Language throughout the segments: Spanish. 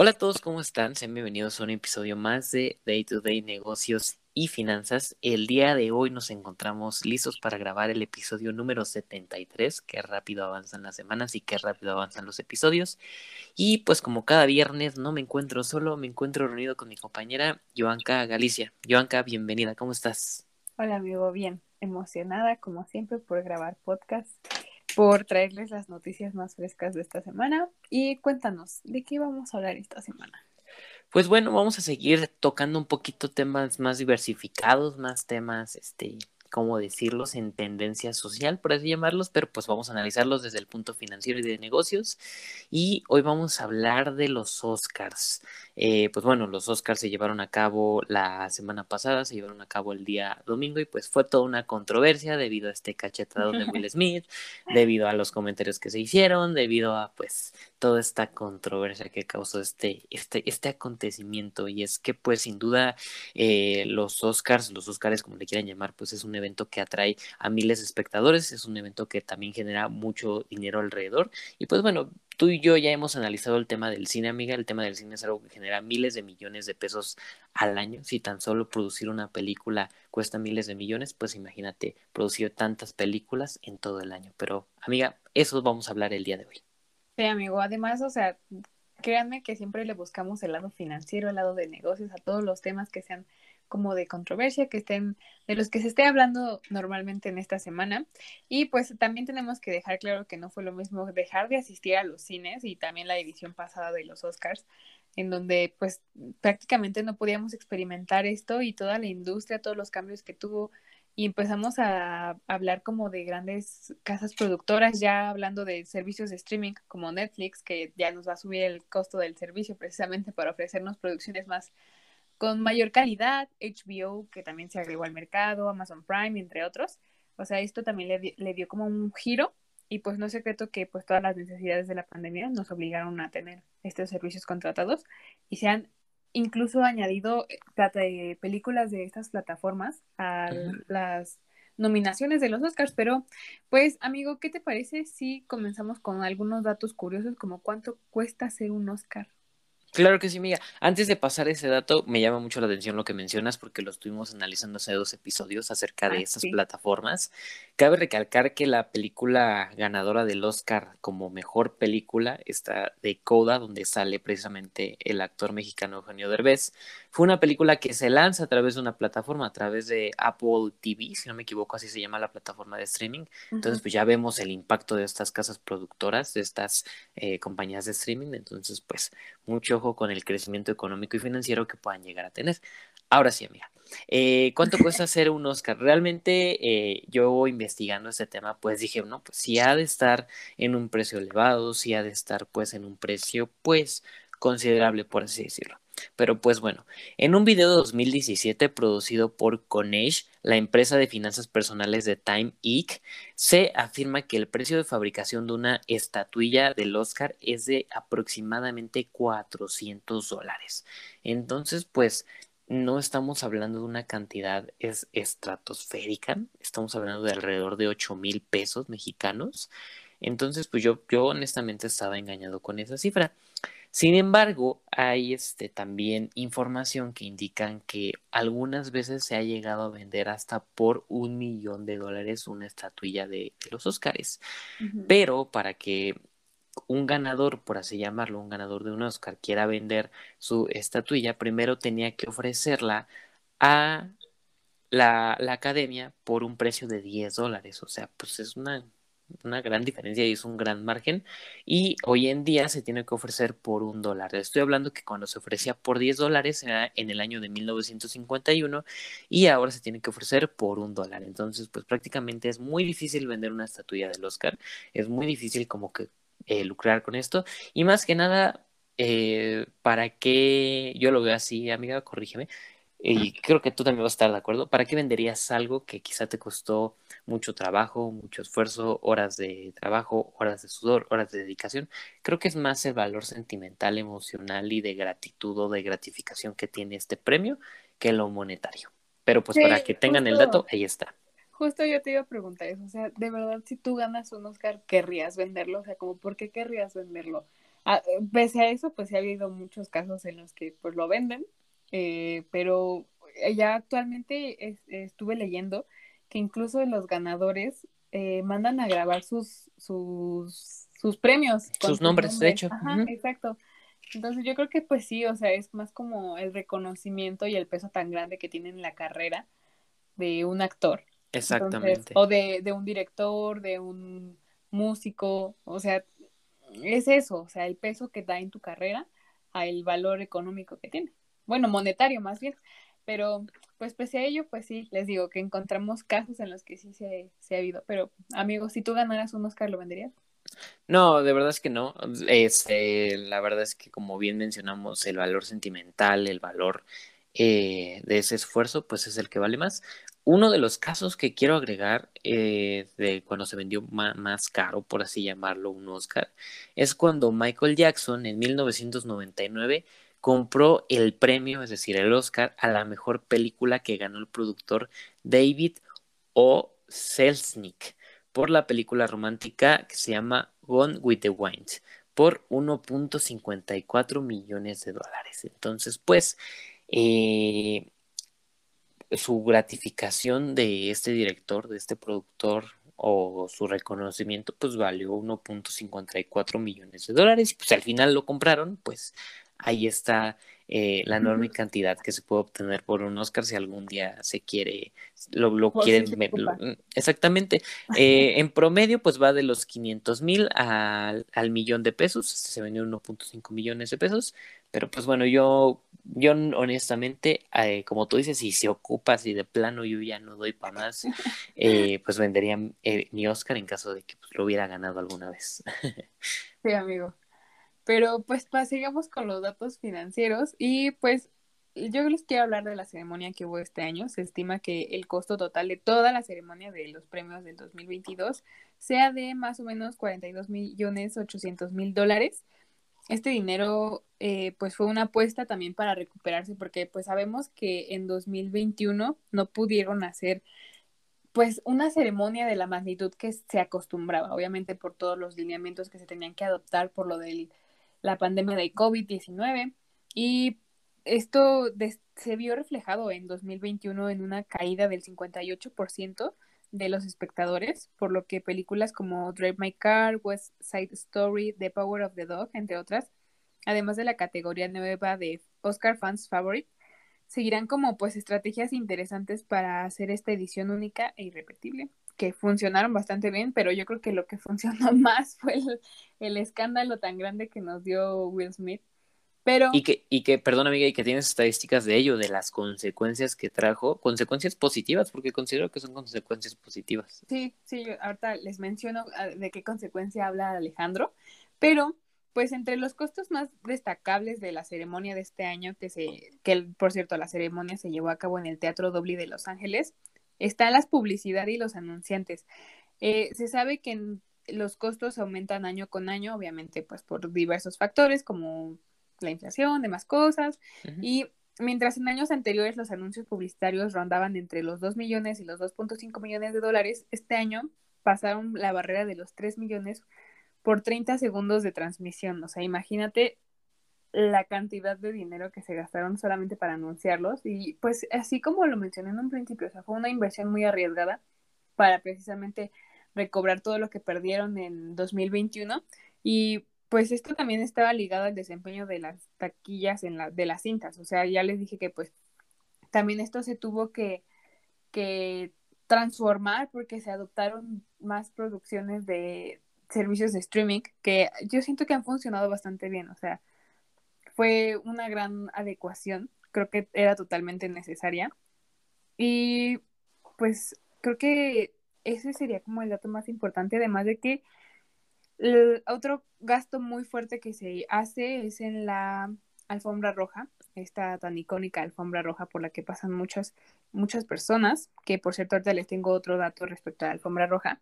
Hola a todos, ¿cómo están? Sean bienvenidos a un episodio más de Day to Day Negocios y Finanzas. El día de hoy nos encontramos listos para grabar el episodio número 73. Qué rápido avanzan las semanas y qué rápido avanzan los episodios. Y pues como cada viernes no me encuentro solo, me encuentro reunido con mi compañera Joanca Galicia. Joanca, bienvenida, ¿cómo estás? Hola amigo, bien, emocionada como siempre por grabar podcast por traerles las noticias más frescas de esta semana. Y cuéntanos, ¿de qué vamos a hablar esta semana? Pues bueno, vamos a seguir tocando un poquito temas más diversificados, más temas, este, cómo decirlos, en tendencia social, por así llamarlos, pero pues vamos a analizarlos desde el punto financiero y de negocios. Y hoy vamos a hablar de los Oscars. Eh, pues bueno, los Oscars se llevaron a cabo la semana pasada, se llevaron a cabo el día domingo y pues fue toda una controversia debido a este cachetado de Will Smith, debido a los comentarios que se hicieron, debido a pues toda esta controversia que causó este, este, este acontecimiento. Y es que pues sin duda eh, los Oscars, los Oscars como le quieran llamar, pues es un evento que atrae a miles de espectadores, es un evento que también genera mucho dinero alrededor. Y pues bueno, tú y yo ya hemos analizado el tema del cine, amiga. El tema del cine es algo que genera miles de millones de pesos al año. Si tan solo producir una película cuesta miles de millones, pues imagínate producir tantas películas en todo el año. Pero, amiga, eso vamos a hablar el día de hoy. Sí, amigo. Además, o sea, créanme que siempre le buscamos el lado financiero, el lado de negocios, a todos los temas que sean como de controversia, que estén, de los que se esté hablando normalmente en esta semana. Y pues también tenemos que dejar claro que no fue lo mismo dejar de asistir a los cines y también la edición pasada de los Oscars, en donde pues prácticamente no podíamos experimentar esto y toda la industria, todos los cambios que tuvo. Y empezamos a hablar como de grandes casas productoras, ya hablando de servicios de streaming como Netflix, que ya nos va a subir el costo del servicio precisamente para ofrecernos producciones más con mayor calidad, HBO, que también se agregó al mercado, Amazon Prime, entre otros. O sea, esto también le, le dio como un giro y pues no es secreto que pues todas las necesidades de la pandemia nos obligaron a tener estos servicios contratados y se han incluso añadido eh, películas de estas plataformas a las nominaciones de los Oscars, pero pues amigo, ¿qué te parece si comenzamos con algunos datos curiosos como cuánto cuesta hacer un Oscar? Claro que sí, mía. Antes de pasar ese dato, me llama mucho la atención lo que mencionas porque lo estuvimos analizando hace dos episodios acerca de ah, estas plataformas. Cabe recalcar que la película ganadora del Oscar como mejor película está de Coda, donde sale precisamente el actor mexicano Eugenio Derbez. Fue una película que se lanza a través de una plataforma, a través de Apple TV, si no me equivoco, así se llama la plataforma de streaming. Entonces, pues ya vemos el impacto de estas casas productoras, de estas eh, compañías de streaming. Entonces, pues mucho ojo con el crecimiento económico y financiero que puedan llegar a tener. Ahora sí, amiga. Eh, ¿Cuánto cuesta hacer un Oscar? Realmente eh, yo investigando este tema, pues dije, no, pues si ha de estar en un precio elevado, si ha de estar pues en un precio pues considerable, por así decirlo. Pero pues bueno, en un video de 2017 producido por Conage, la empresa de finanzas personales de Time Inc., se afirma que el precio de fabricación de una estatuilla del Oscar es de aproximadamente 400 dólares. Entonces, pues no estamos hablando de una cantidad es estratosférica, estamos hablando de alrededor de 8 mil pesos mexicanos. Entonces, pues yo, yo honestamente estaba engañado con esa cifra. Sin embargo, hay este, también información que indican que algunas veces se ha llegado a vender hasta por un millón de dólares una estatuilla de, los Oscars. Pero para que un ganador, por así llamarlo, un ganador de un Oscar quiera vender su estatuilla, primero tenía que ofrecerla a la, la academia por un precio de 10 dólares. O sea, pues es una una gran diferencia y es un gran margen. Y hoy en día se tiene que ofrecer por un dólar. Estoy hablando que cuando se ofrecía por 10 dólares era en el año de 1951 y ahora se tiene que ofrecer por un dólar. Entonces, pues prácticamente es muy difícil vender una estatuilla del Oscar. Es muy difícil como que eh, lucrar con esto. Y más que nada, eh, para que yo lo veo así, amiga, corrígeme y creo que tú también vas a estar de acuerdo, ¿para qué venderías algo que quizá te costó mucho trabajo, mucho esfuerzo, horas de trabajo, horas de sudor, horas de dedicación? Creo que es más el valor sentimental, emocional y de gratitud o de gratificación que tiene este premio que lo monetario. Pero pues para que tengan el dato, ahí está. Justo yo te iba a preguntar eso, o sea, de verdad, si tú ganas un Oscar, ¿querrías venderlo? O sea, como, ¿por qué querrías venderlo? Ah, pese a eso, pues sí ha habido muchos casos en los que pues lo venden, eh, pero ya actualmente estuve leyendo que incluso los ganadores eh, mandan a grabar sus, sus, sus premios. Sus nombres, de hecho. Ajá, exacto. Entonces yo creo que pues sí, o sea, es más como el reconocimiento y el peso tan grande que tiene en la carrera de un actor. Exactamente. o de, de un director, de un músico, o sea, es eso, o sea, el peso que da en tu carrera a el valor económico que tiene bueno, monetario más bien. Pero, pues, pese a ello, pues sí, les digo que encontramos casos en los que sí se, se ha habido. Pero, amigos, si tú ganaras un Oscar, ¿lo venderías? No, de verdad es que no. Este, la verdad es que, como bien mencionamos, el valor sentimental, el valor eh, de ese esfuerzo, pues es el que vale más. Uno de los casos que quiero agregar eh, de cuando se vendió más, caro, por así llamarlo, un Oscar, es cuando Michael Jackson en 1999 compró el premio, es decir, el Oscar, a la mejor película que ganó el productor David O. Selznick por la película romántica que se llama Gone with the Wind por 1.54 millones de dólares. Entonces, pues, eh, su gratificación de este director, de este productor o su reconocimiento, pues valió 1.54 millones de dólares y pues al final lo compraron, pues ahí está eh, la enorme cantidad que se puede obtener por un Oscar si algún día se quiere, lo, lo quieren exactamente. Eh, en promedio, pues va de los 500 mil al, al, millón de pesos. Este se vendió 1.5 millones de pesos. Pero pues bueno, yo, yo honestamente, eh, como tú dices, si se ocupa, si de plano yo ya no doy para más, pues vendería mi Oscar en caso de que pues, lo hubiera ganado alguna vez. sí, amigo. Pero pues sigamos con los datos financieros y pues yo les quiero hablar de la ceremonia que hubo este año. Se estima que el costo total de toda la ceremonia de los premios del 2022 sea de más o menos 42 millones 800 mil dólares. Este dinero eh, pues fue una apuesta también para recuperarse porque pues sabemos que en 2021 no pudieron hacer pues una ceremonia de la magnitud que se acostumbraba, obviamente por todos los lineamientos que se tenían que adoptar por lo del la pandemia de COVID-19 y esto se vio reflejado en 2021 en una caída del 58% de los espectadores, por lo que películas como Drive My Car, West Side Story, The Power of the Dog, entre otras, además de la categoría nueva de Oscar Fans Favorite, seguirán como pues estrategias interesantes para hacer esta edición única e irrepetible que funcionaron bastante bien, pero yo creo que lo que funcionó más fue el, escándalo tan grande que nos dio Will Smith. Pero... Y que, y que, perdón amiga, y que tienes estadísticas de ello, de las consecuencias que trajo, consecuencias positivas, porque considero que son consecuencias positivas. Sí, sí, ahorita les menciono ah, de qué consecuencia habla Alejandro, pero pues entre los costos más destacables de la ceremonia de este año, que se, que por cierto la ceremonia se llevó a cabo en el Teatro Doble de Los Ángeles, están las publicidad y los anunciantes. Eh, se sabe que los costos aumentan año con año, obviamente, pues por diversos factores como la inflación, demás cosas. Y mientras en años anteriores los anuncios publicitarios rondaban entre los 2 millones y los 2.5 millones de dólares, este año pasaron la barrera de los 3 millones por 30 segundos de transmisión. O sea, imagínate la cantidad de dinero que se gastaron solamente para anunciarlos y pues así como lo mencioné en un principio, o sea, fue una inversión muy arriesgada para precisamente recobrar todo lo que perdieron en 2021 y pues esto también estaba ligado al desempeño de las taquillas en la, de las cintas, o sea, ya les dije que pues también esto se tuvo que, que transformar porque se adoptaron más producciones de servicios de streaming que yo siento que han funcionado bastante bien, o sea, fue una gran adecuación, creo que era totalmente necesaria. Y pues creo que ese sería como el dato más importante, además de que el otro gasto muy fuerte que se hace es en la alfombra roja, esta tan icónica alfombra roja por la que pasan muchas, muchas personas, que por cierto ahorita les tengo otro dato respecto a la alfombra roja,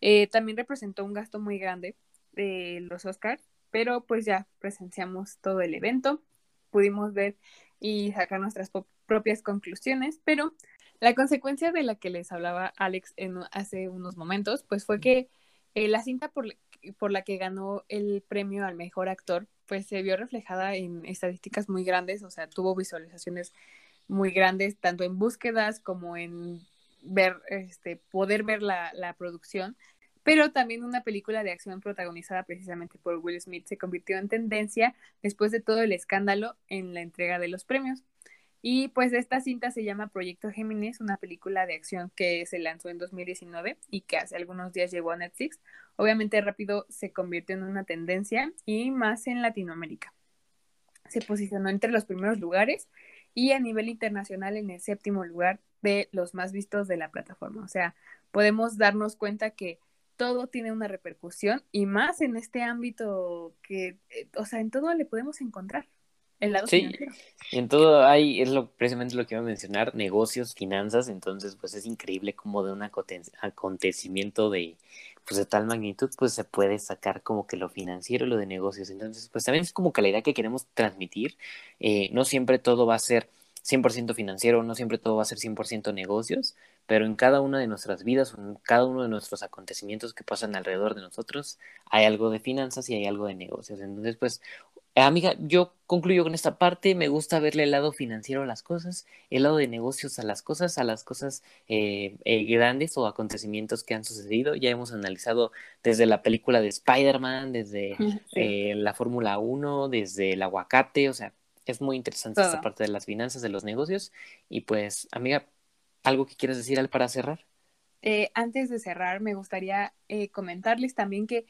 eh, también representó un gasto muy grande de los Oscars, pero pues ya presenciamos todo el evento, pudimos ver y sacar nuestras propias conclusiones, pero la consecuencia de la que les hablaba Alex en, hace unos momentos, pues fue que eh, la cinta por, por la que ganó el premio al mejor actor, pues se vio reflejada en estadísticas muy grandes, o sea, tuvo visualizaciones muy grandes, tanto en búsquedas como en ver, este, poder ver la, la producción, pero también una película de acción protagonizada precisamente por Will Smith se convirtió en tendencia después de todo el escándalo en la entrega de los premios. Y pues esta cinta se llama Proyecto Géminis, una película de acción que se lanzó en 2019 y que hace algunos días llegó a Netflix. Obviamente rápido se convirtió en una tendencia y más en Latinoamérica. Se posicionó entre los primeros lugares y a nivel internacional en el séptimo lugar de los más vistos de la plataforma. O sea, podemos darnos cuenta que todo tiene una repercusión y más en este ámbito que, eh, o sea, en todo le podemos encontrar. El lado sí, en todo hay, es lo, precisamente lo que iba a mencionar, negocios, finanzas, entonces pues es increíble como de un acontecimiento de, pues de tal magnitud, pues se puede sacar como que lo financiero, lo de negocios, entonces pues también es como que la idea que queremos transmitir, eh, no siempre todo va a ser 100% financiero, no siempre todo va a ser 100% negocios, pero en cada una de nuestras vidas, en cada uno de nuestros acontecimientos que pasan alrededor de nosotros, hay algo de finanzas y hay algo de negocios. Entonces, pues, eh, amiga, yo concluyo con esta parte. Me gusta verle el lado financiero a las cosas, el lado de negocios a las cosas, a las cosas eh, eh, grandes o acontecimientos que han sucedido. Ya hemos analizado desde la película de Spider-Man, desde la Fórmula 1, desde el aguacate. O sea, es muy interesante esta parte de las finanzas, de los negocios. Y pues, amiga, ¿algo que quieras decir al para cerrar? antes de cerrar, me gustaría comentarles también que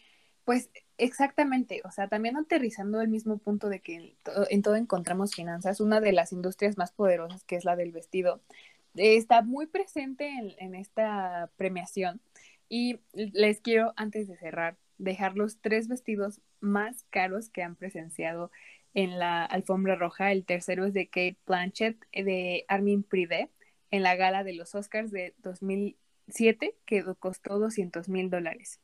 pues exactamente, o sea, también aterrizando el mismo punto de que en todo, encontramos finanzas, una de las industrias más poderosas, que es la del vestido, está muy presente en, esta premiación. Y les quiero, antes de cerrar, dejar los tres vestidos más caros que han presenciado en la alfombra roja. El tercero es de Kate Blanchett de Armin Privé en la gala de los Oscars de 2007, que costó 200 mil dólares.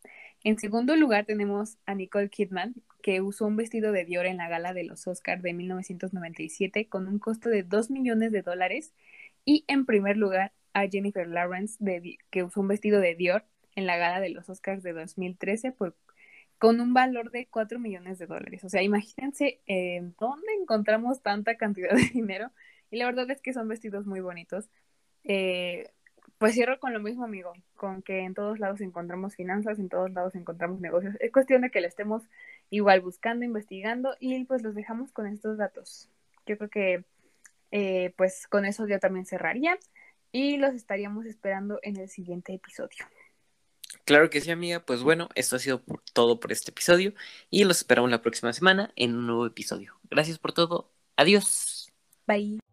En segundo lugar tenemos a Nicole Kidman, que usó un vestido de Dior en la gala de los Oscars de 1997 con un costo de 2 millones de dólares. Y en primer lugar a Jennifer Lawrence, que usó un vestido de Dior en la gala de los Oscars de 2013 con un valor de 4 millones de dólares. O sea, imagínense en dónde encontramos tanta cantidad de dinero. Y la verdad es que son vestidos muy bonitos. Eh, pues cierro con lo mismo, amigo, con que en todos lados encontramos finanzas, en todos lados encontramos negocios. Es cuestión de que le estemos igual buscando, investigando y pues los dejamos con estos datos. Yo creo que eh, pues con eso yo también cerraría y los estaríamos esperando en el siguiente episodio. Claro que sí, amiga. Pues bueno, esto ha sido todo por este episodio y los esperamos la próxima semana en un nuevo episodio. Gracias por todo. Adiós. Bye.